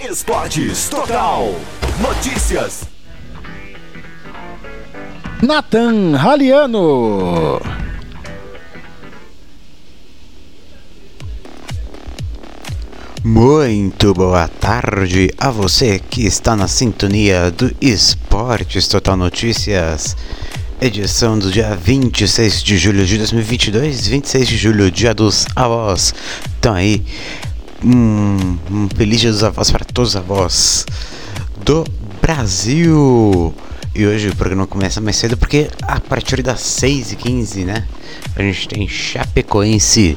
Esportes Total. Notícias. Nathan Raliano. Muito boa tarde a você que está na sintonia do Esportes Total Notícias, edição do dia 26 de julho de 2022, 26 de julho, dia dos avós. Então aí, um, um feliz dia dos avós para todos os avós do Brasil. E hoje o programa começa mais cedo porque a partir das 6h15, né? A gente tem Chapecoense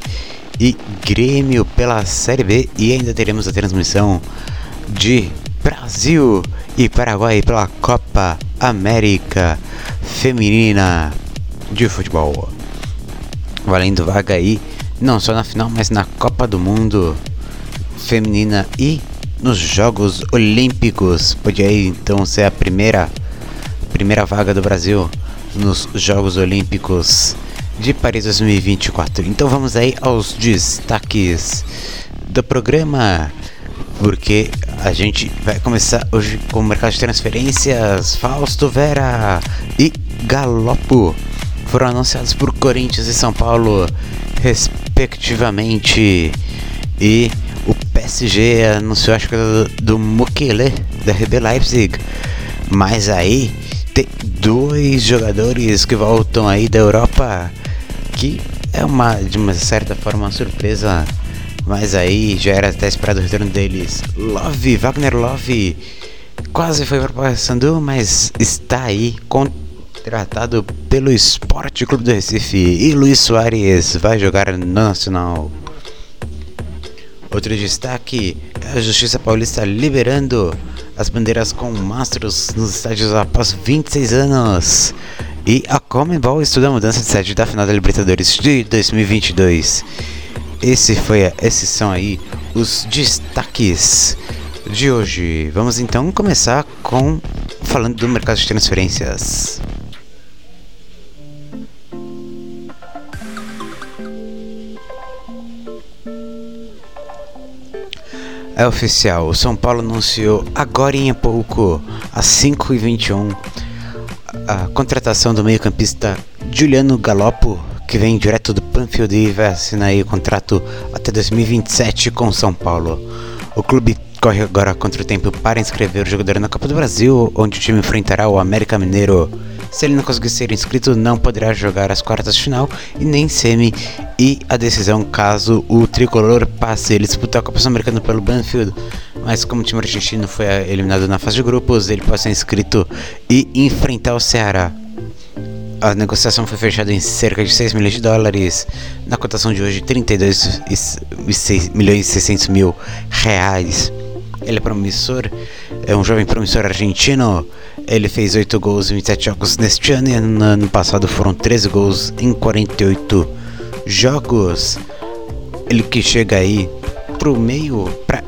e Grêmio pela Série B e ainda teremos a transmissão de Brasil e Paraguai pela Copa América Feminina de Futebol. Valendo vaga aí, não só na final, mas na Copa do Mundo Feminina e nos Jogos Olímpicos. Pode aí então ser a primeira, primeira vaga do Brasil nos Jogos Olímpicos de Paris 2024. Então vamos aí aos destaques do programa, porque a gente vai começar hoje com o mercado de transferências. Fausto Vera e Galopo foram anunciados por Corinthians e São Paulo, respectivamente. E PSG anunciou acho que do, do Mukele da RB Leipzig. Mas aí tem dois jogadores que voltam aí da Europa que é uma de uma certa forma uma surpresa, mas aí já era até esperado o retorno deles. Love, Wagner Love, quase foi para o Paysandu, mas está aí contratado pelo Esporte Clube do Recife e Luiz Soares vai jogar no Nacional. Outro destaque é a Justiça Paulista liberando as bandeiras com mastros nos estádios após 26 anos. E a Comembol estuda a mudança de sede da final da Libertadores de 2022. Esse foi esses são aí os destaques de hoje. Vamos então começar com falando do mercado de transferências. É oficial, o São Paulo anunciou agora em pouco, às 5h21, a contratação do meio-campista Juliano Galopo, que vem direto do Panfield e vai assinar aí o contrato até 2027 com São Paulo. O clube corre agora contra o tempo para inscrever o jogador na Copa do Brasil, onde o time enfrentará o América Mineiro. Se ele não conseguir ser inscrito, não poderá jogar as quartas de final e nem semi. E a decisão caso o tricolor passe ele disputar a Copa Sul-Americana pelo Banfield. Mas como o time argentino foi eliminado na fase de grupos, ele pode ser inscrito e enfrentar o Ceará. A negociação foi fechada em cerca de 6 milhões de dólares, na cotação de hoje 32 milhões e 600 mil reais. Ele é promissor, é um jovem promissor argentino. Ele fez 8 gols em 27 jogos neste ano e no ano passado foram 13 gols em 48 jogos. Ele que chega aí pro meio, pra,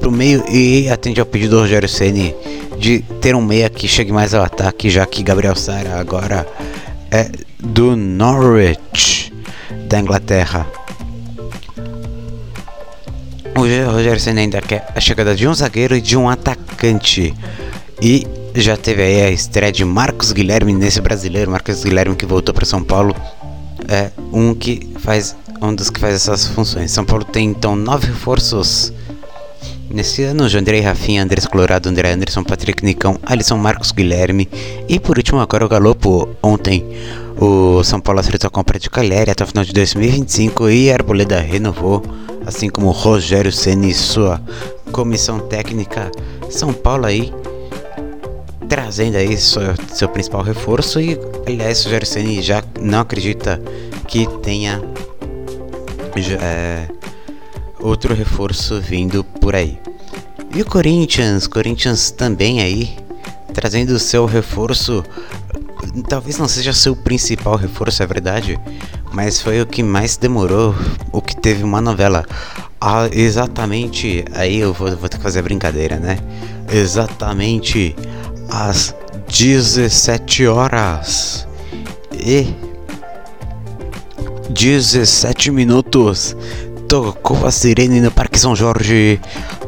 pro meio e atende ao pedido do Rogério Ceni de ter um meia que chegue mais ao ataque, já que Gabriel Sara agora é do Norwich da Inglaterra. O Rogério Senna ainda quer a chegada de um zagueiro e de um atacante. E já teve aí a estreia de Marcos Guilherme nesse brasileiro. Marcos Guilherme que voltou para São Paulo. É um que faz um dos que faz essas funções. São Paulo tem então nove reforços nesse ano: Jandrei Rafinha, Andrés Colorado, André Anderson, Patrick Nicão, Alisson Marcos Guilherme e por último agora o Galopo. Ontem o São Paulo acertou a compra de Caleri até o final de 2025 e a Arboleda renovou assim como Rogério Ceni e sua comissão técnica. São Paulo aí trazendo aí seu, seu principal reforço e aliás Rogério Ceni já não acredita que tenha é, outro reforço vindo por aí. E o Corinthians, Corinthians também aí trazendo seu reforço talvez não seja seu principal reforço, é verdade, mas foi o que mais demorou, o que teve uma novela. Ah, exatamente, aí eu vou, vou ter que fazer a brincadeira, né? Exatamente às 17 horas e 17 minutos tocou a sirene no Parque São Jorge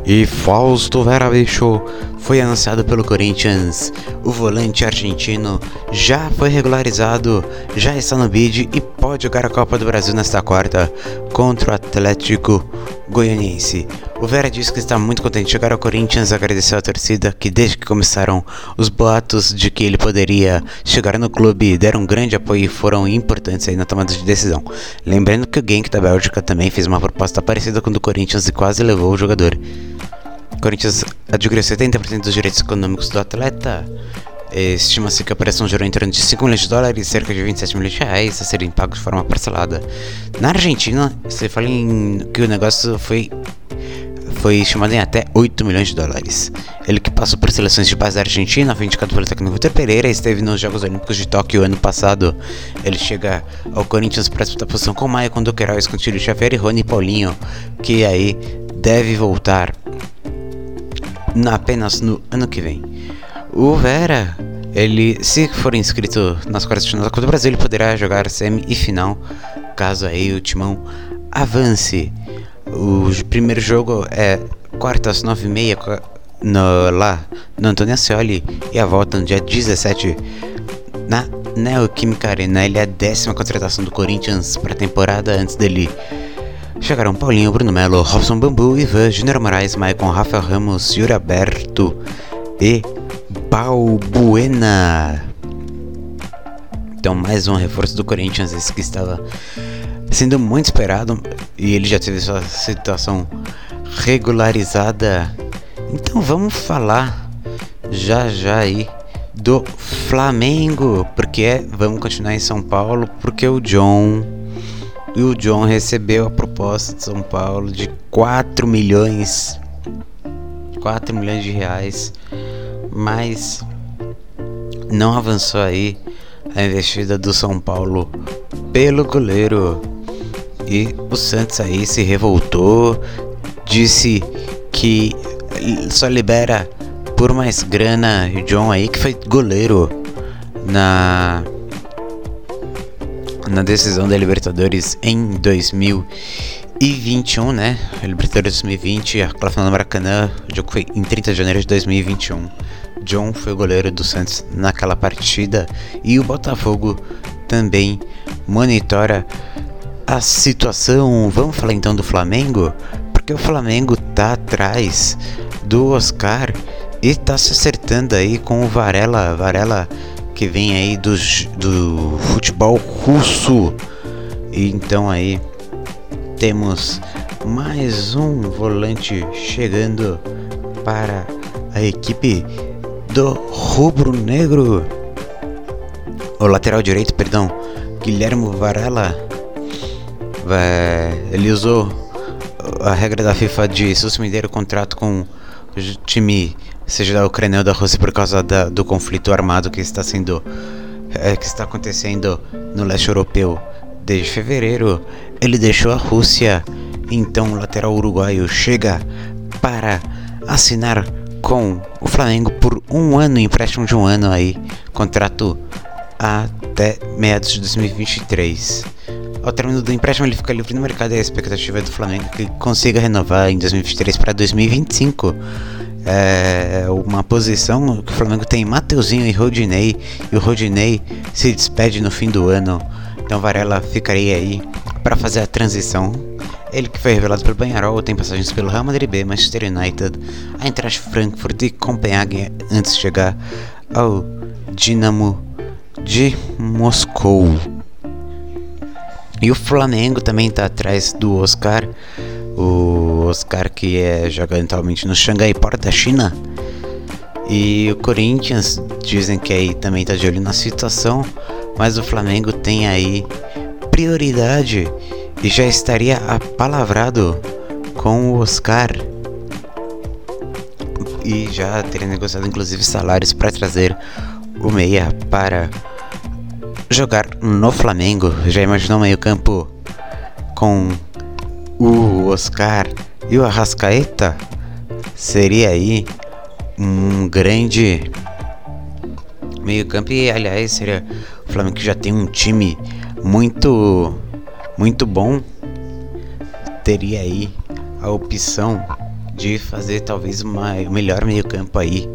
E Fausto Vera bicho foi anunciado pelo Corinthians. O volante argentino já foi regularizado, já está no bid e pode jogar a Copa do Brasil nesta quarta contra o Atlético Goianiense. O Vera disse que está muito contente de chegar ao Corinthians agradeceu à torcida que desde que começaram os boatos de que ele poderia chegar no clube deram um grande apoio e foram importantes aí na tomada de decisão. Lembrando que o Genk da Bélgica também fez uma proposta parecida com o do Corinthians e quase levou o jogador. Corinthians adquiriu 70% dos direitos econômicos do atleta. Estima-se que a operação gerou em torno de 5 milhões de dólares, cerca de 27 milhões de reais, a serem pagos de forma parcelada. Na Argentina, você fala em que o negócio foi foi chamado em até 8 milhões de dólares. Ele que passou por seleções de base da Argentina, foi indicado pelo técnico Vitor Pereira, esteve nos Jogos Olímpicos de Tóquio ano passado. Ele chega ao Corinthians para disputar posição com Maia, com Duqueiroz, com Tílio Xavier e Rony Paulinho, que aí deve voltar apenas no ano que vem. O Vera, ele, se for inscrito nas quartas de final da Copa do Brasil, ele poderá jogar semi e final, caso aí o Timão avance. O primeiro jogo é quartas nove e meia no, lá no Antônio Ascioli e a volta no dia 17 na Neoquímica Arena. Ele é a décima contratação do Corinthians para a temporada antes dele Chegaram Paulinho, Bruno Melo, Robson Bambu, Ivan, Júnior Moraes, Maicon, Rafael Ramos, Yuri Aberto e Balbuena. Então, mais um reforço do Corinthians, esse que estava sendo muito esperado e ele já teve sua situação regularizada. Então, vamos falar já já aí do Flamengo, porque é, vamos continuar em São Paulo, porque o John e o John recebeu a proposta de São Paulo de 4 milhões 4 milhões de reais, mas não avançou aí a investida do São Paulo pelo goleiro. E o Santos aí se revoltou, disse que só libera por mais grana o John aí que foi goleiro na na decisão da Libertadores em 2021, né? A Libertadores 2020, aquela final no Maracanã, o jogo foi em 30 de janeiro de 2021. John foi o goleiro do Santos naquela partida e o Botafogo também monitora a situação. Vamos falar então do Flamengo, porque o Flamengo tá atrás do Oscar e tá se acertando aí com o Varela. Varela que vem aí do, do futebol russo. E então aí temos mais um volante chegando para a equipe do rubro negro. O lateral direito, perdão, Guilherme Varela. Ele usou a regra da FIFA de suspender o contrato com time seja da Ucrânia ou da Rússia por causa da, do conflito armado que está sendo é, que está acontecendo no leste europeu desde fevereiro. Ele deixou a Rússia, então o lateral uruguaio chega para assinar com o Flamengo por um ano, empréstimo de um ano aí, contrato até meados de 2023. Ao término do empréstimo, ele fica livre no mercado e a expectativa é do Flamengo que consiga renovar em 2023 para 2025 é uma posição que o Flamengo tem Mateuzinho e Rodinei, e o Rodinei se despede no fim do ano. Então Varela ficaria aí para fazer a transição. Ele que foi revelado pelo Banharol tem passagens pelo Real Madrid B, Manchester United, a Eintracht Frankfurt e Copenhague antes de chegar ao Dinamo de Moscou. E o Flamengo também está atrás do Oscar o Oscar que é joga atualmente no Xangai Port da China. E o Corinthians dizem que aí também tá de olho na situação, mas o Flamengo tem aí prioridade e já estaria apalavrado com o Oscar e já teria negociado inclusive salários para trazer o meia para jogar no Flamengo. Já imaginou meio campo com o Oscar e o Arrascaeta seria aí um grande meio-campo e aliás seria o Flamengo que já tem um time muito muito bom teria aí a opção de fazer talvez o melhor meio-campo aí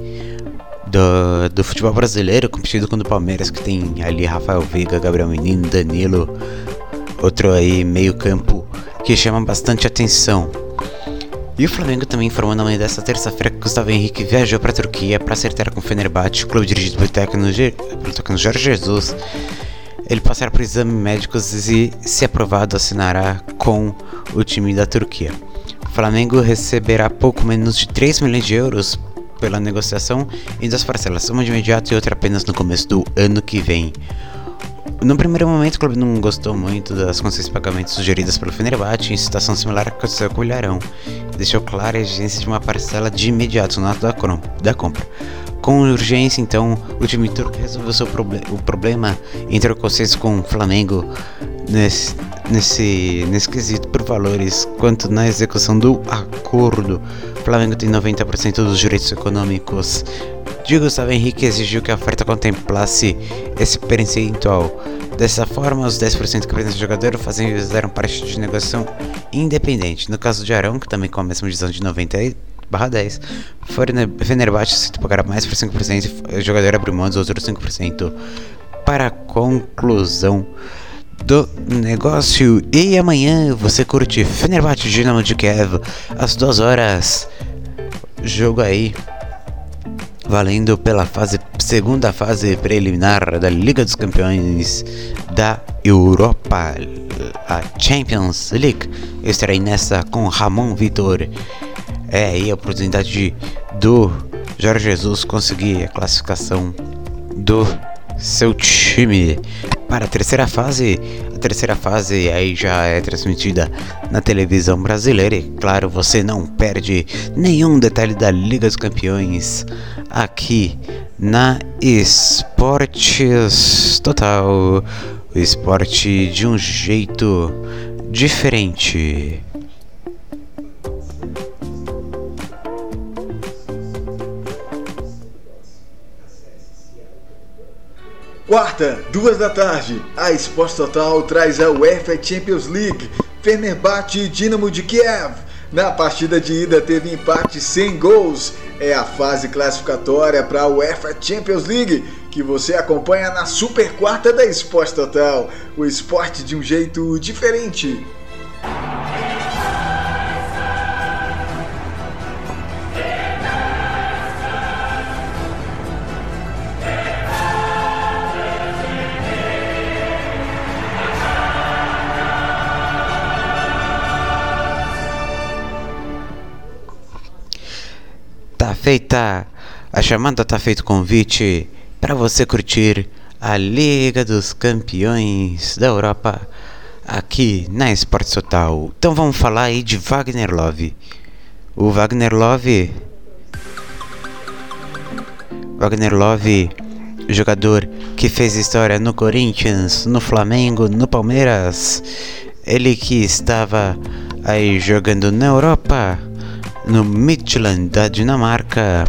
do, do futebol brasileiro, competido com o do Palmeiras, que tem ali Rafael Veiga, Gabriel Menino, Danilo, outro aí meio-campo que chama bastante atenção. E o Flamengo também informou na manhã desta terça-feira que Gustavo Henrique viajou para a Turquia para acertar com o Fenerbahçe, clube dirigido pelo técnico, Jorge Jesus. Ele passará por exames médicos e, se aprovado, assinará com o time da Turquia. O Flamengo receberá pouco menos de 3 milhões de euros pela negociação em duas parcelas, uma de imediato e outra apenas no começo do ano que vem. No primeiro momento, o clube não gostou muito das condições de pagamento sugeridas pelo Fenerbahçe, em situação similar aconteceu com o Ilharão, deixou clara a exigência de uma parcela de imediato no ato da compra. Com urgência, então, o time turco resolveu seu proble o problema o consenso com o Flamengo nesse, nesse, nesse quesito por valores quanto na execução do acordo. O Flamengo tem 90% dos direitos econômicos de Gustavo Henrique exigiu que a oferta contemplasse esse percentual. Dessa forma, os 10% que pertencem ao jogador fazem, fizeram parte de negociação independente. No caso de Arão, que também com a mesma divisão de 90 barra 10, Fenerbahçe se pagará mais por 5% e o jogador abriu mão dos outros 5% para a conclusão do negócio. E amanhã você curte Fenerbahçe Dinamo de Kiev às 2 horas. Jogo aí valendo pela fase, segunda fase preliminar da Liga dos Campeões da Europa, a Champions League. Eu estarei nessa com Ramon Vitor. É aí a oportunidade do Jorge Jesus conseguir a classificação do seu time para a terceira fase. A terceira fase aí já é transmitida na televisão brasileira e claro, você não perde nenhum detalhe da Liga dos Campeões aqui na Esportes Total. O esporte de um jeito diferente. Quarta, duas da tarde, a Esporte Total traz a UEFA Champions League, Fenerbahçe e Dinamo de Kiev. Na partida de ida teve empate sem gols. É a fase classificatória para a UEFA Champions League que você acompanha na Super Quarta da Esporte Total. O esporte de um jeito diferente. Feita a chamada, tá feito o convite para você curtir a Liga dos Campeões da Europa aqui na Esporte Total. Então vamos falar aí de Wagner Love. O Wagner Love Wagner Love, jogador que fez história no Corinthians, no Flamengo, no Palmeiras. Ele que estava aí jogando na Europa no Midland da Dinamarca.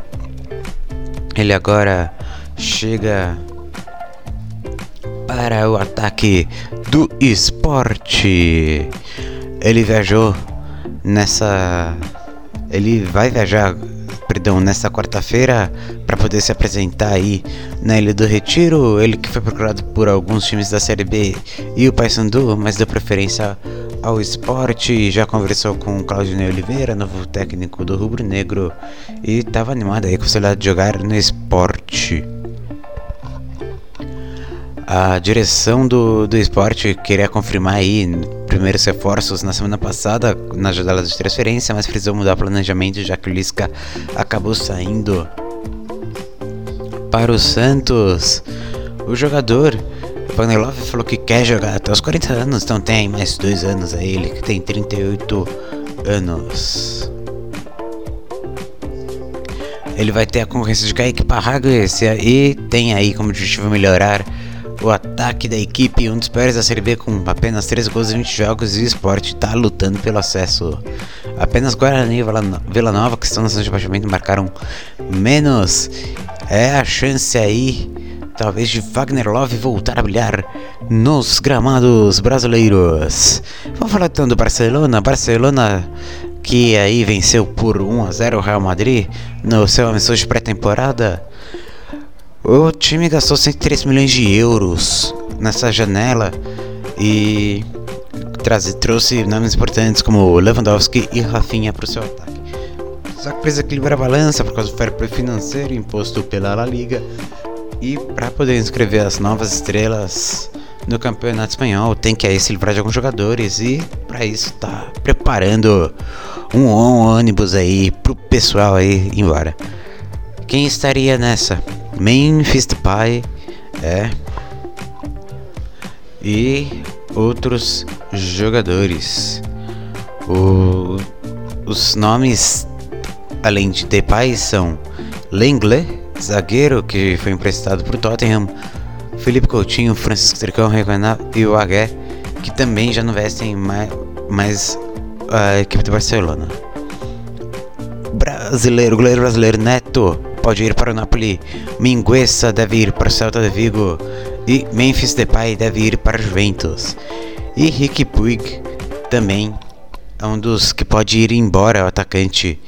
Ele agora chega para o ataque do esporte. Ele viajou nessa. Ele vai viajar, perdão, nessa quarta-feira para poder se apresentar aí na Ilha do Retiro. Ele que foi procurado por alguns times da Série B e o Paysandu, mas deu preferência ao esporte, já conversou com o Claudinei Oliveira, novo técnico do Rubro Negro, e estava animado aí com a possibilidade de jogar no esporte. A direção do, do esporte queria confirmar aí primeiros reforços na semana passada na janela de transferência, mas precisou mudar o planejamento já que o Lisca acabou saindo para o Santos. O jogador Vanderlove falou que quer jogar até os 40 anos, então tem mais dois anos aí, ele que tem 38 anos. Ele vai ter a concorrência de Kaique Parrago e tem aí como objetivo melhorar o ataque da equipe, um dos piores da Série B com apenas 13 gols em 20 jogos e o esporte está lutando pelo acesso. Apenas Guarani e Vila Nova, que estão na zona de baixamento, marcaram menos. É a chance aí talvez de Wagner Love voltar a brilhar nos gramados brasileiros. Vamos falar então do Barcelona. Barcelona que aí venceu por 1 a 0 o Real Madrid no seu amistoso de pré-temporada. O time gastou 103 milhões de euros nessa janela e traz, trouxe nomes importantes como Lewandowski e Rafinha para o seu ataque. Só que precisa equilibrar a balança por causa do fair play financeiro imposto pela La Liga e para poder inscrever as novas estrelas no campeonato espanhol tem que aí se livrar de alguns jogadores e para isso tá preparando um ônibus aí pro pessoal aí ir embora. Quem estaria nessa? Memphis Depay, é. E outros jogadores. O, os nomes, além de Depay, são Lenglet, zagueiro que foi emprestado para o Tottenham, Felipe Coutinho, Francisco Tricão, e o Agué, que também já não vestem mais, mais a equipe do Barcelona. Brasileiro, goleiro brasileiro Neto pode ir para o Napoli, Mingueza deve ir para o Celta de Vigo e Memphis Depay deve ir para Juventus. E Rick Puig também é um dos que pode ir embora, o atacante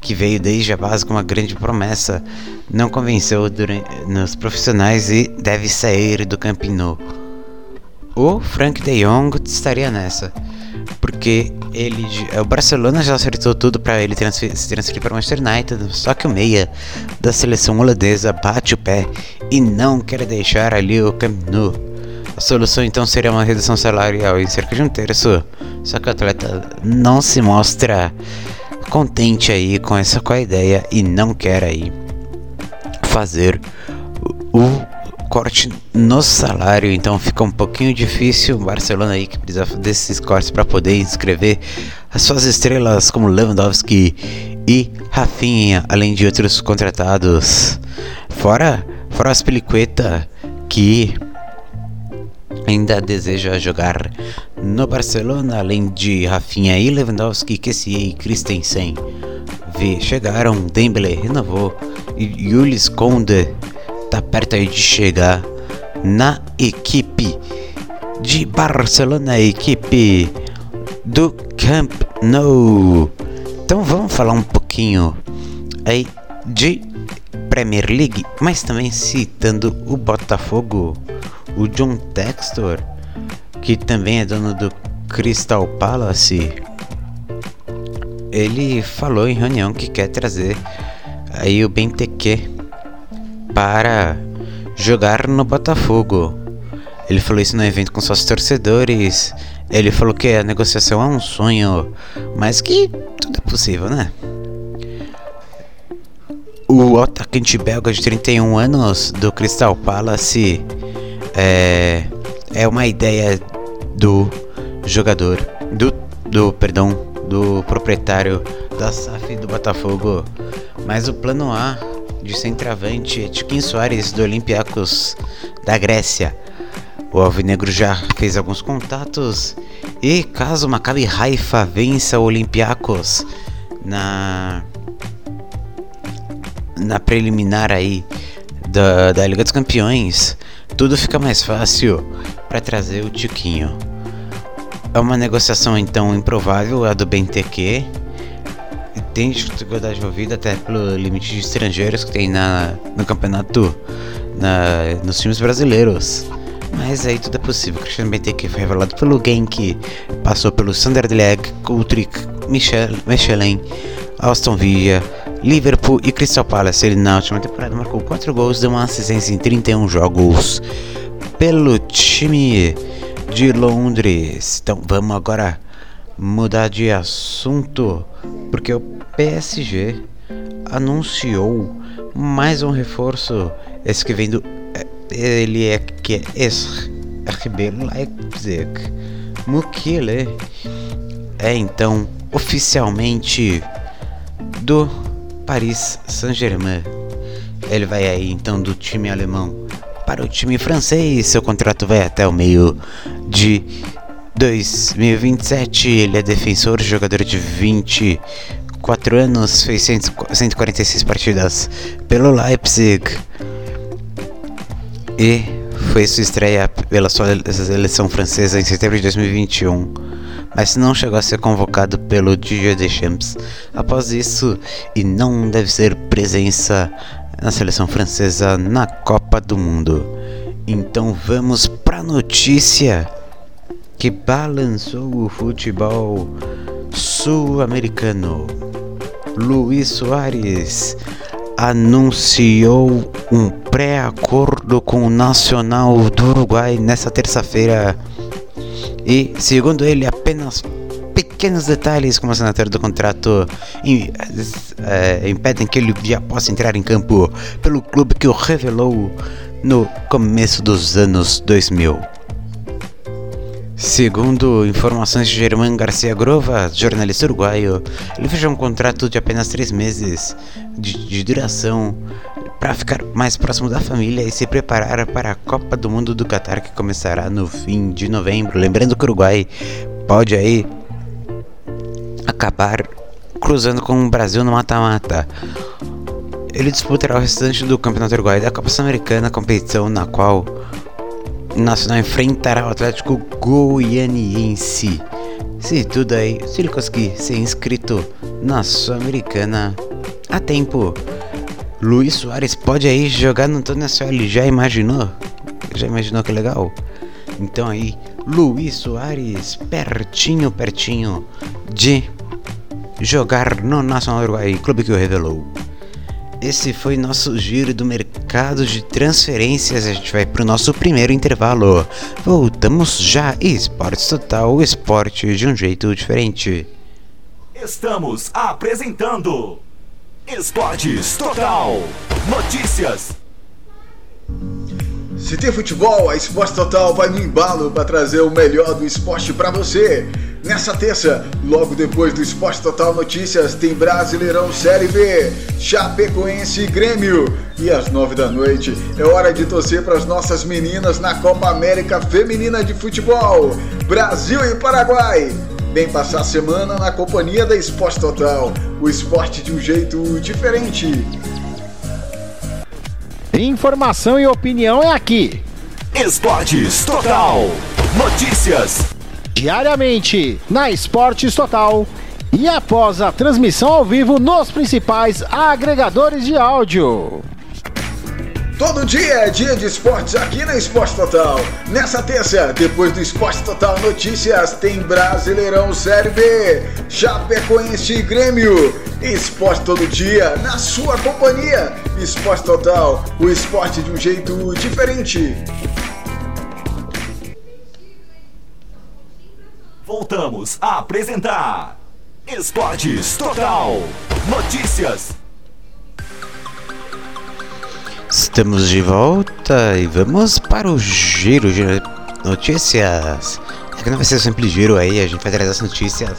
que veio desde a base com uma grande promessa, não convenceu nos profissionais e deve sair do Camp Nou. O Frank De Jong estaria nessa, porque ele, o Barcelona já acertou tudo para ele transfer, se transferir para o Manchester United, só que o meia da seleção holandesa bate o pé e não quer deixar ali o Camp Nou. A solução então seria uma redução salarial em cerca de um terço, só que o atleta não se mostra contente aí com essa com a ideia e não quer aí fazer o corte no salário, então fica um pouquinho difícil. O Barcelona aí que precisa desses cortes para poder inscrever as suas estrelas como Lewandowski e Rafinha, além de outros contratados. Fora, fora as Peliqueta que ainda deseja jogar no Barcelona, além de Rafinha e Lewandowski, Kessie e Christensen. Chegaram, Dembele renovou e Jules Conde tá perto de chegar na equipe de Barcelona, a equipe do Camp Nou. Então vamos falar um pouquinho aí de Premier League, mas também citando o Botafogo o John Textor, que também é dono do Crystal Palace, ele falou em reunião que quer trazer aí o Benteke para jogar no Botafogo. Ele falou isso no evento com seus torcedores. Ele falou que a negociação é um sonho, mas que tudo é possível, né? O atacante belga de 31 anos do Crystal Palace é, é uma ideia do jogador, do, do perdão, do proprietário da SAF do Botafogo. Mas o plano A de centroavante é Tiquinho Soares do Olympiacos da Grécia. O Alvinegro já fez alguns contatos e caso Maccabi Haifa vença o Olympiacos na na preliminar aí da, da Liga dos Campeões, tudo fica mais fácil para trazer o Tiquinho. É uma negociação então improvável a do BNTQ. Tem dificuldade envolvida até pelo limite de estrangeiros que tem na, no campeonato na, nos times brasileiros. Mas aí tudo é possível. Cristiano BNTQ foi revelado pelo Genk, passou pelo Utrecht, Michel, Michelin, Aston Villa, Liverpool e Crystal Palace. Ele na última temporada marcou 4 gols, deu uma assistência em 31 jogos pelo time de Londres. Então vamos agora mudar de assunto, porque o PSG anunciou mais um reforço, esse que vem do ele é que é RB Leipzig. Mukile é então oficialmente do Paris Saint-Germain. Ele vai aí então do time alemão para o time francês. Seu contrato vai até o meio de 2027. Ele é defensor, jogador de 24 anos, fez 146 partidas pelo Leipzig e foi sua estreia pela sua seleção francesa em setembro de 2021 mas não chegou a ser convocado pelo Didier Deschamps após isso e não deve ser presença na seleção francesa na Copa do Mundo. Então vamos para a notícia que balançou o futebol sul-americano. Luiz Soares anunciou um pré-acordo com o Nacional do Uruguai nessa terça-feira. E, segundo ele, apenas pequenos detalhes como a assinatura do contrato é, impedem que ele já possa entrar em campo pelo clube que o revelou no começo dos anos 2000. Segundo informações de Germán Garcia Grova, jornalista uruguaio, ele fechou um contrato de apenas três meses de, de duração para ficar mais próximo da família e se preparar para a Copa do Mundo do Qatar que começará no fim de novembro. Lembrando que o Uruguai pode aí acabar cruzando com o Brasil no mata-mata. Ele disputará o restante do Campeonato Uruguai da Copa Sul-Americana, competição na qual o Nacional enfrentará o Atlético Goianiense. Se tudo aí, se ele conseguir ser inscrito na Sul-Americana a tempo, Luiz Soares pode aí jogar no Ele já imaginou? Já imaginou que legal? Então aí, Luiz Soares pertinho, pertinho de jogar no Nacional Uruguai, clube que o revelou. Esse foi nosso giro do mercado de transferências. A gente vai para o nosso primeiro intervalo. Voltamos já. Esportes Total, esporte de um jeito diferente. Estamos apresentando Esportes Total. Notícias. Se tem futebol, a Esporte Total vai no embalo para trazer o melhor do esporte para você. Nessa terça, logo depois do Esporte Total Notícias, tem Brasileirão Série B, Chapecoense e Grêmio. E às nove da noite é hora de torcer para as nossas meninas na Copa América Feminina de Futebol, Brasil e Paraguai. Vem passar a semana na companhia da Esporte Total, o esporte de um jeito diferente. Informação e opinião é aqui. Esportes Total. Notícias. Diariamente na Esportes Total. E após a transmissão ao vivo nos principais agregadores de áudio. Todo dia é dia de esportes aqui na Esporte Total. Nessa terça, depois do Esporte Total Notícias, tem Brasileirão Série B, Chapecoense e Grêmio. Esporte todo dia, na sua companhia. Esporte Total, o esporte de um jeito diferente. Voltamos a apresentar Esportes Total Notícias. Estamos de volta e vamos para o giro de notícias. É que não vai ser sempre giro aí, a gente vai trazer as notícias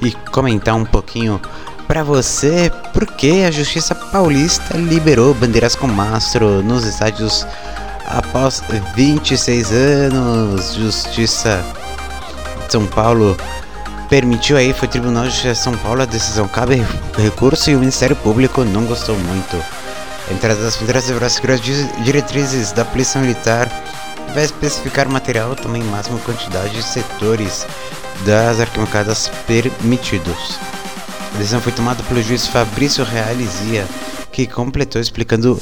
e comentar um pouquinho para você porque a Justiça Paulista liberou bandeiras com mastro nos estádios após 26 anos. Justiça de São Paulo permitiu aí, foi o Tribunal de Justiça de São Paulo, a decisão cabe recurso e o Ministério Público não gostou muito. Entrada das bandeiras deverá as diretrizes da Polícia Militar vai especificar material também máxima quantidade de setores das arquibancadas permitidos. A decisão foi tomada pelo juiz Fabrício Realizia, que completou explicando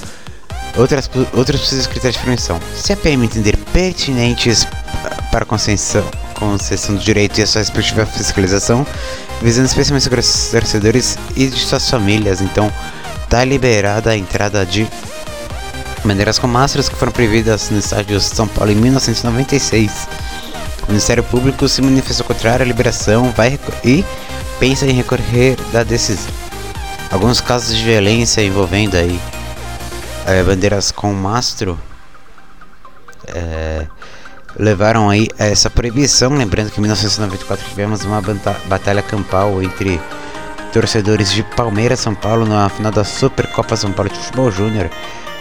outras, outros possíveis critérios de permissão. Se a PM entender pertinentes para concessão, concessão do direito e a sua respectiva fiscalização, visando especialmente os torcedores e de suas famílias, então está liberada a entrada de bandeiras com mastros que foram proibidas no estádio de São Paulo em 1996. O Ministério Público se manifestou contrário à liberação vai e pensa em recorrer da decisão. Alguns casos de violência envolvendo aí é, bandeiras com mastro é, levaram aí a essa proibição. Lembrando que em 1994 tivemos uma batalha campal entre torcedores de Palmeiras São Paulo na final da Supercopa São Paulo de Futebol Júnior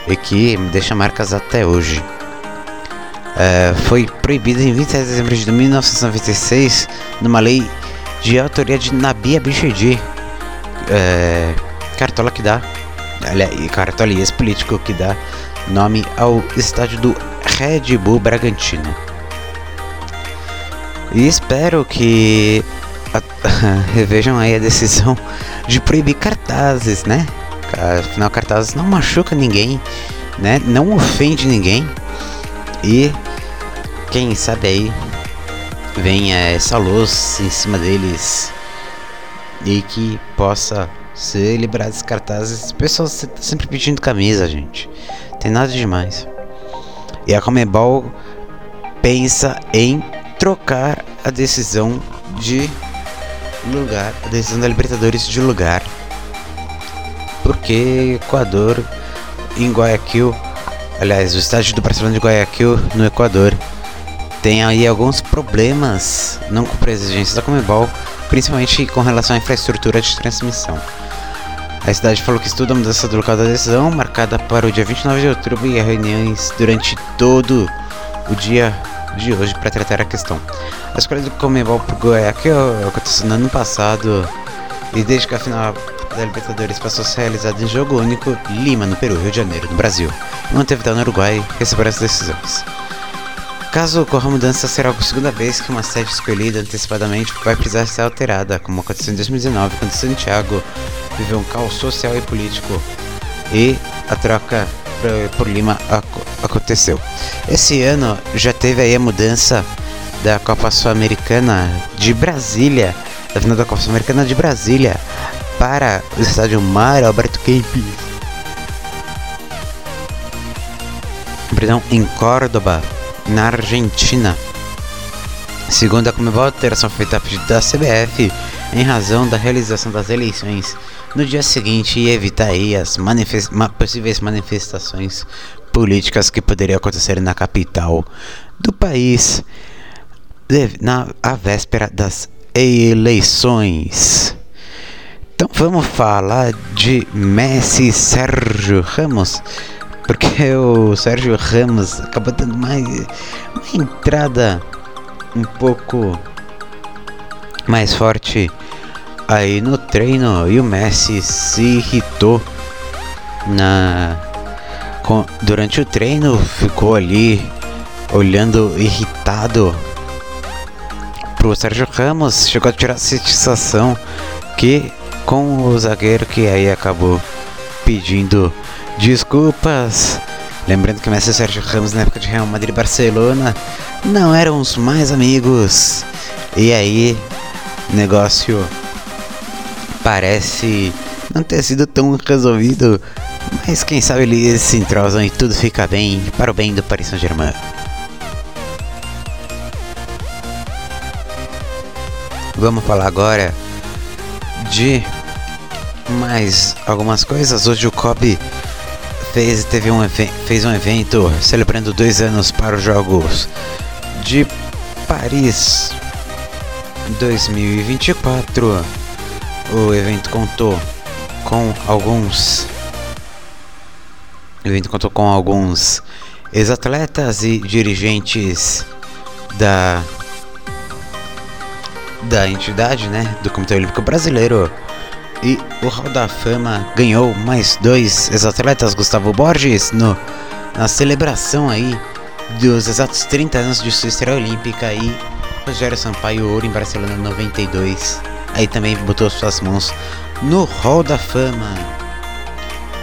e que deixa marcas até hoje. É, foi proibido em 27 de dezembro de 1996 numa lei de autoria de Nabia Bichedi, é, cartola que dá, aliás, cartola e ex-político que dá nome ao estádio do Red Bull Bragantino. E espero que revejam aí a decisão de proibir cartazes, né? Afinal, cartazes não machuca ninguém, né? Não ofende ninguém. E quem sabe aí venha essa luz em cima deles e que possa ser liberado esses cartazes. Pessoas sempre pedindo camisa, gente. Tem nada demais. E a Comebol pensa em trocar a decisão de lugar, a decisão da Libertadores de lugar. Porque Equador em Guayaquil, aliás, o estádio do Barcelona de Guayaquil no Equador tem aí alguns problemas, não com a exigências da Comebol, principalmente com relação à infraestrutura de transmissão. A cidade falou que estuda a mudança do local da decisão, marcada para o dia 29 de outubro, e reuniões durante todo o dia de hoje para tratar a questão. A escolha do Comebol por Goiânia aconteceu no ano passado, e desde que a final da Libertadores passou a ser realizada em jogo único, Lima, no Peru, Rio de Janeiro, no Brasil, e Montevideo, no Uruguai, receberam as decisões. Caso ocorra mudança, será a segunda vez que uma sede escolhida antecipadamente vai precisar ser alterada, como aconteceu em 2019, quando Santiago viveu um caos social e político e a troca por Lima aconteceu. Esse ano já teve aí a mudança da Copa Sul-Americana de Brasília, da final da Copa Sul-Americana de Brasília para o estádio Mário Alberto Kempis. Perdão, em Córdoba, na Argentina. Segundo a Comebol, a alteração feita a pedido da CBF em razão da realização das eleições no dia seguinte e evitar aí as manifest ma possíveis manifestações políticas que poderiam acontecer na capital do país na a véspera das eleições. Então vamos falar de Messi e Sérgio Ramos porque o Sérgio Ramos acabou dando mais uma entrada um pouco mais forte aí no treino e o Messi se irritou na com, durante o treino ficou ali olhando irritado pro Sérgio Ramos chegou a tirar a satisfação que com o zagueiro que aí acabou pedindo Desculpas. Lembrando que o Messi e Sérgio Ramos na época de Real Madrid e Barcelona não eram os mais amigos. E aí, negócio parece não ter sido tão resolvido, mas quem sabe eles se entrosam e tudo fica bem para o bem do Paris Saint-Germain. Vamos falar agora de mais algumas coisas. Hoje o Kobe fez, teve um, fez um evento celebrando dois anos para os Jogos de Paris 2024. O evento contou com alguns. O evento contou com alguns ex-atletas e dirigentes da da entidade, né, do Comitê Olímpico Brasileiro e o Hall da Fama ganhou mais dois ex-atletas, Gustavo Borges, no, na celebração aí dos exatos 30 anos de sua estreia olímpica e Rogério Sampaio ouro em Barcelona 92. Aí também botou suas mãos no Hall da Fama.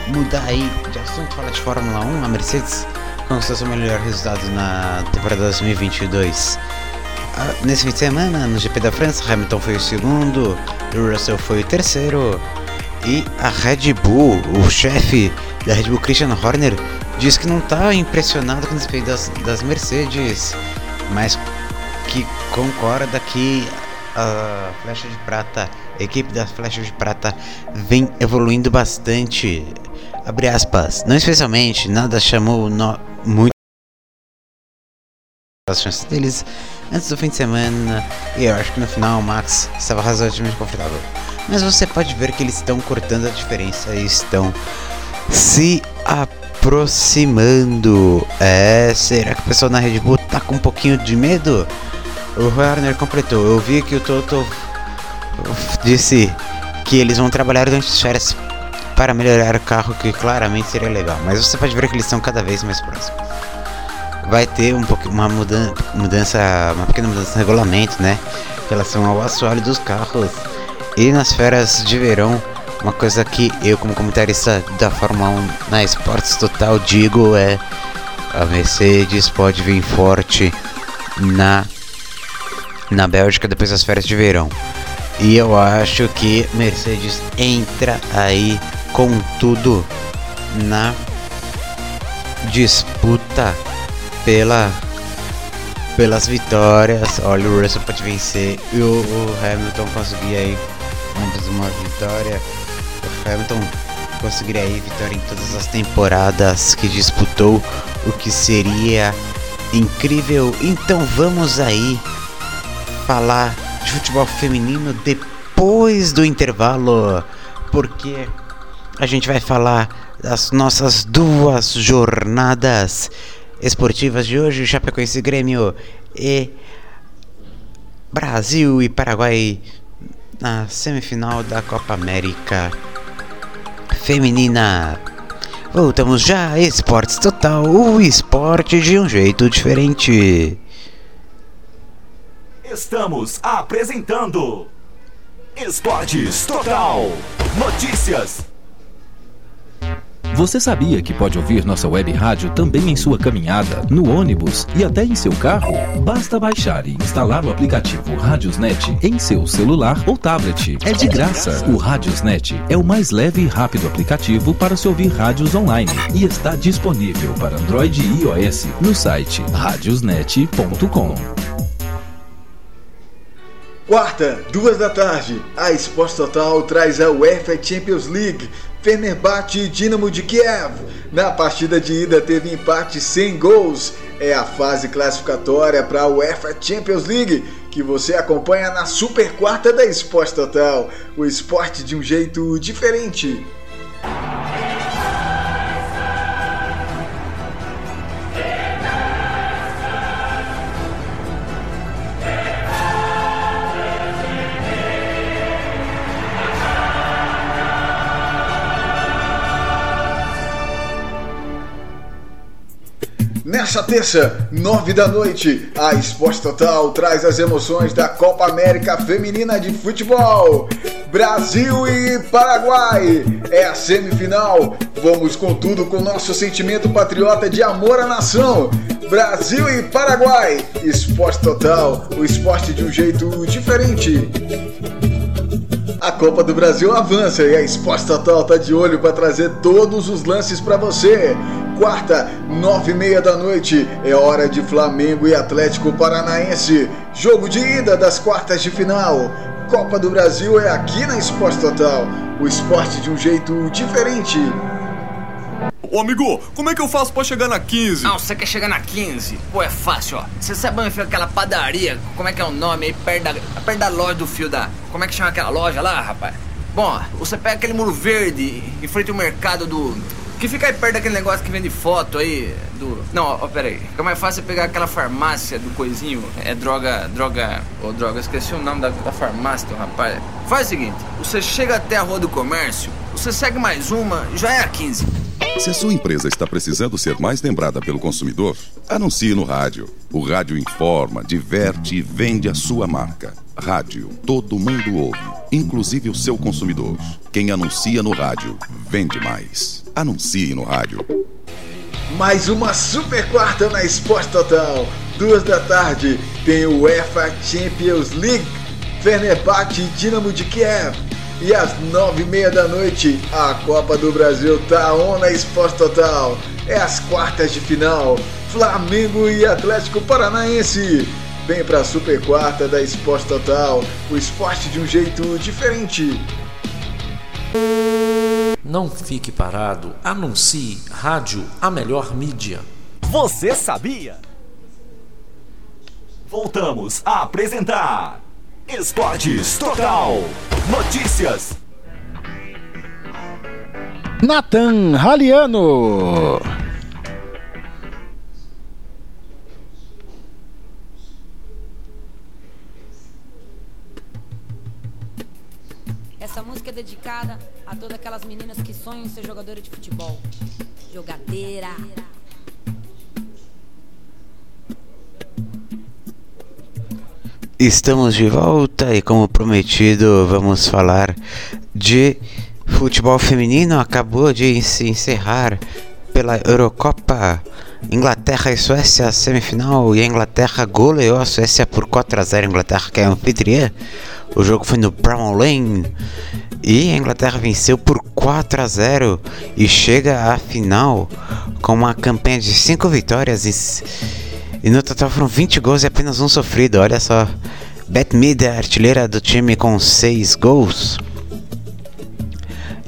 Mudar aí de assunto, falar de Fórmula 1, a Mercedes conquistou seu melhor resultado na temporada 2022. Ah, nesse fim de semana, no GP da França, Hamilton foi o segundo, Russell foi o terceiro. E a Red Bull, o chefe da Red Bull, Christian Horner, diz que não está impressionado com o desempenho das, das Mercedes, mas que concorda que a Flecha de Prata, a equipe da Flecha de Prata vem evoluindo bastante. Abre aspas, não especialmente, nada chamou no, muito as chances deles antes do fim de semana e eu acho que no final o Max estava razoavelmente confortável. Mas você pode ver que eles estão cortando a diferença e estão se aproximando. É, será que o pessoal na Red Bull tá com um pouquinho de medo? O Warner completou. Eu vi que o Toto disse que eles vão trabalhar durante as férias para melhorar o carro, que claramente seria legal. Mas você pode ver que eles estão cada vez mais próximos. Vai ter um pouco uma mudança, mudança, uma pequena mudança no regulamento, né? Em relação ao assoalho dos carros. E nas férias de verão, uma coisa que eu como comentarista da Fórmula 1 na Esportes Total digo é a Mercedes pode vir forte na na Bélgica depois das férias de verão. E eu acho que Mercedes entra aí com tudo na disputa pela pelas vitórias. Olha, o Russell pode vencer e o, o Hamilton conseguir aí antes uma vitória. O Hamilton conseguiria aí vitória em todas as temporadas que disputou, o que seria incrível. Então vamos aí falar de futebol feminino depois do intervalo, porque a gente vai falar das nossas duas jornadas esportivas de hoje, Chapecoense Grêmio e Brasil e Paraguai na semifinal da Copa América Feminina. Voltamos já, Esportes Total, o esporte de um jeito diferente. Estamos apresentando Esportes Total. Notícias. Você sabia que pode ouvir nossa web rádio também em sua caminhada, no ônibus e até em seu carro? Basta baixar e instalar o aplicativo Radiosnet em seu celular ou tablet. É de graça. O Radiosnet é o mais leve e rápido aplicativo para se ouvir rádios online e está disponível para Android e iOS no site radiosnet.com. Quarta, duas da tarde, a Esporte Total traz a UEFA Champions League. Fenerbahçe e Dinamo de Kiev. Na partida de ida teve empate sem gols. É a fase classificatória para a UEFA Champions League que você acompanha na Super Quarta da Esporte Total. O esporte de um jeito diferente. Nessa terça, nove da noite, a Esporte Total traz as emoções da Copa América Feminina de Futebol. Brasil e Paraguai é a semifinal. Vamos com tudo com nosso sentimento patriota de amor à nação. Brasil e Paraguai, Esporte Total, o esporte de um jeito diferente. A Copa do Brasil avança e a Esporte Total tá de olho para trazer todos os lances para você. Quarta, nove e meia da noite, é hora de Flamengo e Atlético Paranaense. Jogo de ida das quartas de final. Copa do Brasil é aqui na Esporte Total. O esporte de um jeito diferente. Ô amigo, como é que eu faço pra chegar na 15? Não, você quer chegar na 15? Pô, é fácil, ó. Você sabe onde fica aquela padaria? Como é que é o nome aí? Perto da, perto da loja do fio da. Como é que chama aquela loja lá, rapaz? Bom, você pega aquele muro verde em frente ao mercado do. Que fica aí perto daquele negócio que vende foto aí do. Não, ó, pera aí. Fica mais fácil pegar aquela farmácia do coisinho. É droga. Droga. Ô, droga, esqueci o nome da, da farmácia rapaz. Faz o seguinte: você chega até a rua do comércio, você segue mais uma, já é a 15. Se a sua empresa está precisando ser mais lembrada pelo consumidor, anuncie no rádio. O rádio informa, diverte e vende a sua marca. Rádio, todo mundo ouve, inclusive o seu consumidor. Quem anuncia no rádio, vende mais. Anuncie no rádio. Mais uma super quarta na Esporte Total. Duas da tarde tem o UEFA Champions League. Fenerbahçe e Dinamo de Kiev e às nove e meia da noite, a Copa do Brasil tá on na Esporte Total. É as quartas de final. Flamengo e Atlético Paranaense. Vem pra Super Quarta da Esporte Total. O esporte de um jeito diferente. Não fique parado. Anuncie. Rádio, a melhor mídia. Você sabia? Voltamos a apresentar Esportes Total. Notícias. Nathan Raliano. dedicada a todas aquelas meninas que sonham em ser jogadora de futebol. Jogadeira. Estamos de volta e, como prometido, vamos falar de futebol feminino. Acabou de se encerrar pela Eurocopa Inglaterra e Suécia semifinal e a Inglaterra goleou a Suécia por 4 a 0. A Inglaterra que é anfitriã. O jogo foi no Brown Lane e a Inglaterra venceu por 4 a 0 e chega à final com uma campanha de 5 vitórias e, no total foram 20 gols e apenas um sofrido. Olha só, Beth Mead é artilheira do time com 6 gols.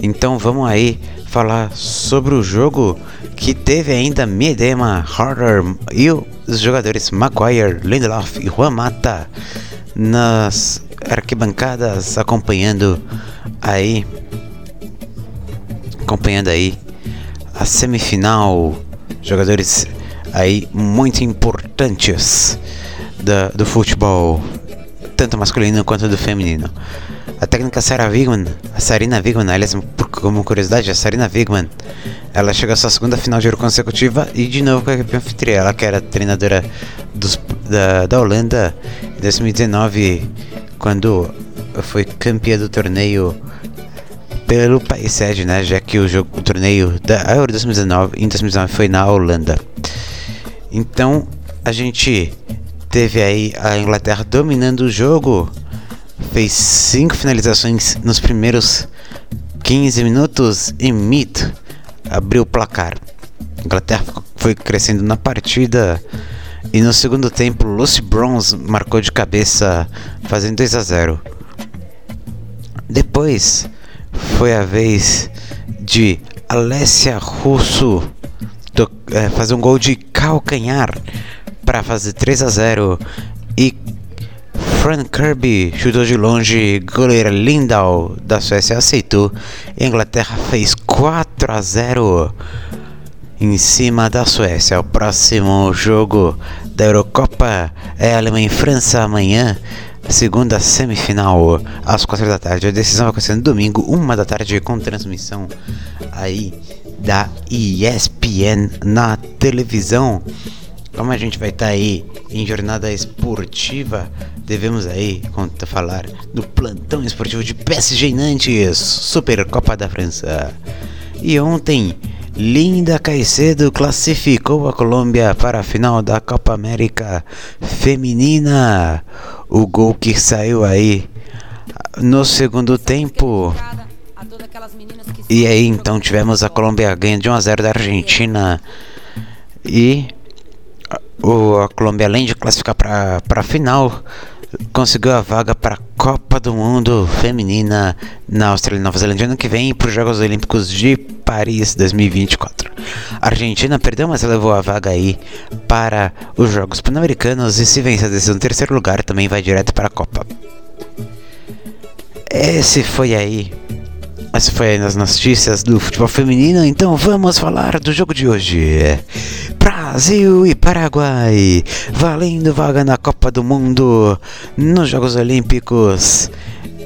Então vamos aí falar sobre o jogo que teve ainda Miedema, Harder e os jogadores Maguire, Lindelof e Juan Mata nas arquibancadas acompanhando aí acompanhando aí a semifinal. Jogadores aí muito importantes da, do futebol tanto masculino quanto do feminino a técnica Sarah Wigman, a Sarina Wigman, aliás, como curiosidade, a Sarina Wigman, ela chegou à sua segunda final de Euro consecutiva e de novo com a equipe anfitriã. Ela que era treinadora dos, da, da Holanda em 2019, quando foi campeã do torneio pelo país sede, né? Já que o, jogo, o torneio da Euro 2019 em 2019 foi na Holanda. Então a gente teve aí a Inglaterra dominando o jogo fez cinco finalizações nos primeiros 15 minutos e Mead abriu o placar. A Inglaterra foi crescendo na partida e no segundo tempo Lucy Bronze marcou de cabeça fazendo 2 a 0. Depois foi a vez de Alessia Russo é, fazer um gol de calcanhar para fazer 3 a 0 e Fran Kirby chutou de longe, goleira Lindahl da Suécia aceitou. Inglaterra fez 4 a 0 em cima da Suécia. O próximo jogo da Eurocopa é Alemanha e França amanhã. Segunda semifinal às 4 da tarde. A decisão vai acontecer no domingo, 1 da tarde, com transmissão aí da ESPN na televisão. Como a gente vai estar tá aí em jornada esportiva, devemos aí falar do plantão esportivo de PSG Nantes, Supercopa da França. E ontem, Linda Caicedo classificou a Colômbia para a final da Copa América Feminina. O gol que saiu aí no segundo tempo. E aí então tivemos a Colômbia ganhando de 1 a 0 da Argentina. E o, a Colômbia, além de classificar para a final, conseguiu a vaga para a Copa do Mundo Feminina na Austrália e Nova Zelândia ano que vem para os Jogos Olímpicos de Paris 2024. A Argentina perdeu, mas levou a vaga aí para os Jogos Pan-Americanos e se vencer a decisão no terceiro lugar também vai direto para a Copa. Esse foi aí essa foi nas notícias do futebol feminino, então vamos falar do jogo de hoje. Brasil e Paraguai, valendo vaga na Copa do Mundo, nos Jogos Olímpicos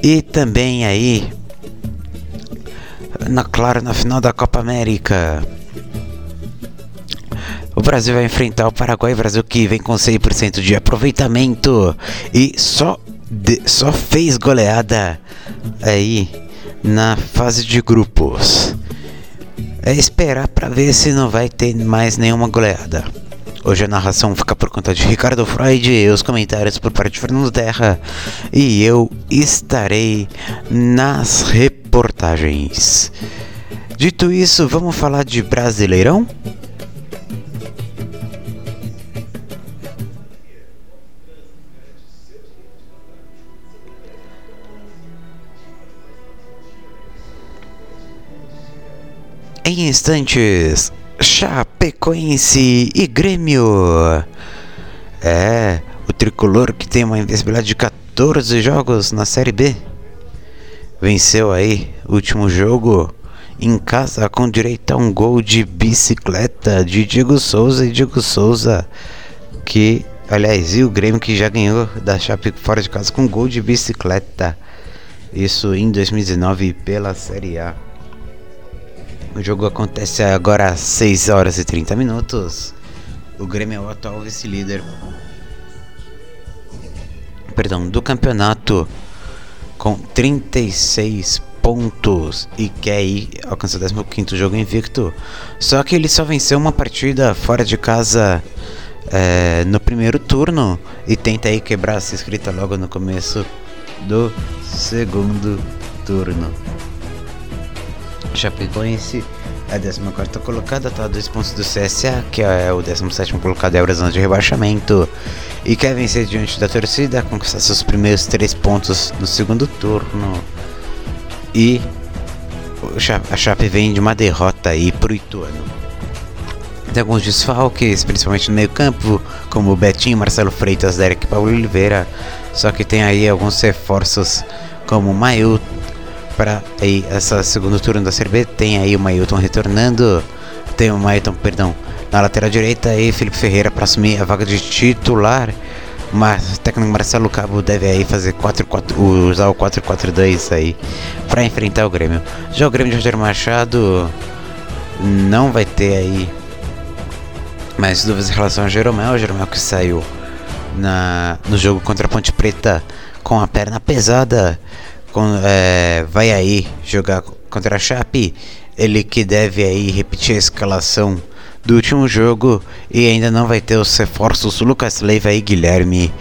e também aí, na, claro, na final da Copa América. O Brasil vai enfrentar o Paraguai, Brasil que vem com 100% de aproveitamento e só, de, só fez goleada aí na fase de grupos. É esperar para ver se não vai ter mais nenhuma goleada. Hoje a narração fica por conta de Ricardo Freud, os comentários por parte de Fernando Terra e eu estarei nas reportagens. Dito isso, vamos falar de Brasileirão? Em instantes, Chapecoense e Grêmio. É, o tricolor que tem uma invencibilidade de 14 jogos na Série B. Venceu aí último jogo em casa com direito a um gol de bicicleta de Diego Souza e Diego Souza que, aliás, e o Grêmio que já ganhou da Chape fora de casa com gol de bicicleta. Isso em 2019 pela Série A. O jogo acontece agora às 6 horas e 30 minutos. O Grêmio é o atual vice-líder perdão, do campeonato com 36 pontos e quer ir alcançar o 15 jogo invicto. Só que ele só venceu uma partida fora de casa é, no primeiro turno e tenta aí quebrar essa escrita logo no começo do segundo turno. Chapecoense é a 14 colocada, está a dois pontos do CSA, que é o 17 colocado, é a zona de rebaixamento. E quer vencer diante da torcida, conquistar seus primeiros três pontos no segundo turno. E a Chape vem de uma derrota aí pro Ituano. Tem alguns desfalques, principalmente no meio campo, como o Betinho, Marcelo Freitas, Derek Paulo Oliveira. Só que tem aí alguns reforços, como o Mailton para aí essa segundo turno da Série B. Tem aí o Mailton retornando, tem o Mailton, perdão, na lateral direita e Felipe Ferreira para assumir a vaga de titular. Mas o técnico Marcelo Cabo deve aí fazer 4, 4 usar o 4-4-2 aí para enfrentar o Grêmio. Já o Grêmio de Roger Machado não vai ter aí mais dúvidas em relação ao Jeromel. O Jeromel que saiu na, no jogo contra a Ponte Preta com a perna pesada é, vai aí jogar contra a Chape. Ele que deve aí repetir a escalação do último jogo e ainda não vai ter os reforços Lucas Leiva e Guilherme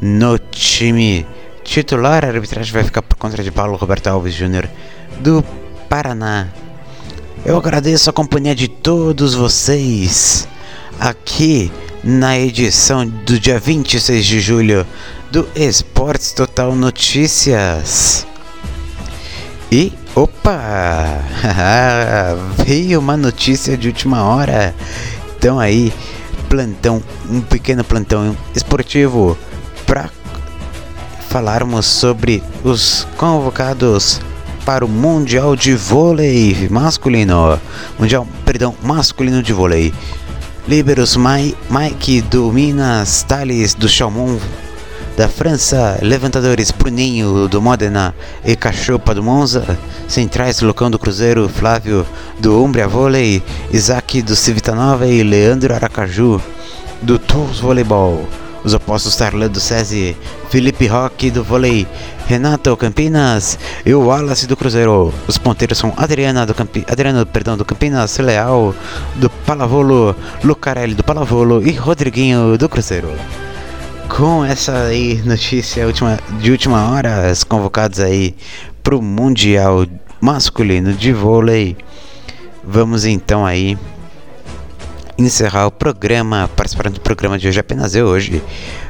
no time titular. A arbitragem vai ficar por conta de Paulo Roberto Alves Júnior do Paraná. Eu agradeço a companhia de todos vocês aqui na edição do dia 26 de julho do Esportes Total Notícias. E opa! Veio uma notícia de última hora. Então aí, plantão, um pequeno plantão esportivo para falarmos sobre os convocados para o Mundial de Vôlei Masculino. Mundial, perdão, masculino de vôlei. Liberos Mike do Minas, Thales do Chalmon da França, levantadores Bruninho do Modena e Cachopa do Monza, centrais Lucão do Cruzeiro, Flávio do Umbria Vôlei, Isaac do Civitanova e Leandro Aracaju do Tools Voleibol. Os opostos Tarlan do SESI, Felipe Roque do vôlei, Renato Campinas e o Wallace do Cruzeiro. Os ponteiros são Adriana do Campi, Adriano, perdão, do Campinas, Leal do Palavolo, Lucarelli do Palavolo e Rodriguinho do Cruzeiro com essa aí notícia última, de última hora, os convocados aí pro Mundial Masculino de Vôlei. Vamos então aí encerrar o programa, participando do programa de hoje apenas eu hoje.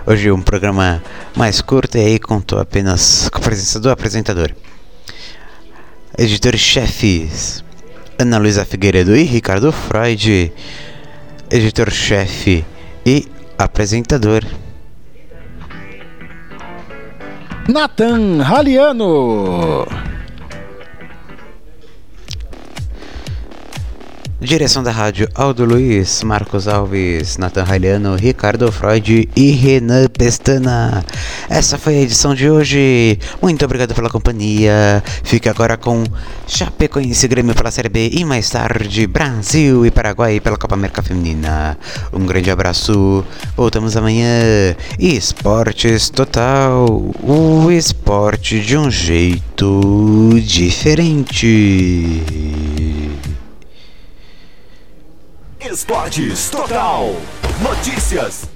Hoje um programa mais curto e aí contou apenas com a presença do apresentador. Editores-chefes Ana Luísa Figueiredo e Ricardo Freud. Editor-chefe e apresentador Nathan Raliano. Direção da rádio Aldo Luiz, Marcos Alves, Nathan Raliano, Ricardo Freud e Renan Pestana. Essa foi a edição de hoje. Muito obrigado pela companhia. Fique agora com Chapecoense Grêmio pela Série B e mais tarde Brasil e Paraguai pela Copa América Feminina. Um grande abraço. Voltamos amanhã. Esportes Total. O esporte de um jeito diferente. Esportes Total. Notícias.